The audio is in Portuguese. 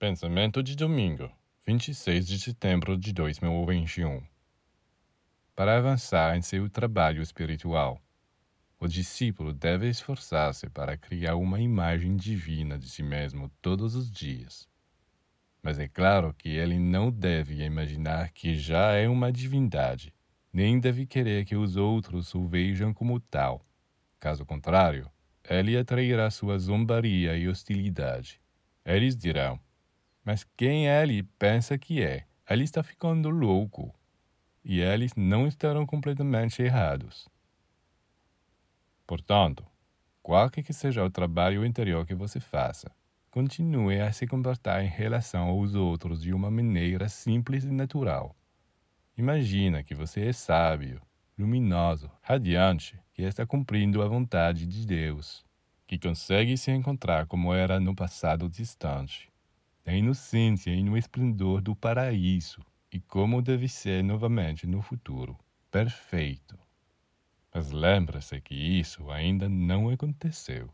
Pensamento de domingo, 26 de setembro de 2021. Para avançar em seu trabalho espiritual, o discípulo deve esforçar-se para criar uma imagem divina de si mesmo todos os dias. Mas é claro que ele não deve imaginar que já é uma divindade, nem deve querer que os outros o vejam como tal. Caso contrário, ele atrairá sua zombaria e hostilidade. Eles dirão: Mas quem ele pensa que é? Ele está ficando louco. E eles não estarão completamente errados. Portanto, qualquer que seja o trabalho interior que você faça, continue a se comportar em relação aos outros de uma maneira simples e natural. Imagina que você é sábio, luminoso, radiante, que está cumprindo a vontade de Deus, que consegue se encontrar como era no passado distante, na inocência e no esplendor do paraíso, e como deve ser novamente no futuro, perfeito. Mas lembre-se que isso ainda não aconteceu.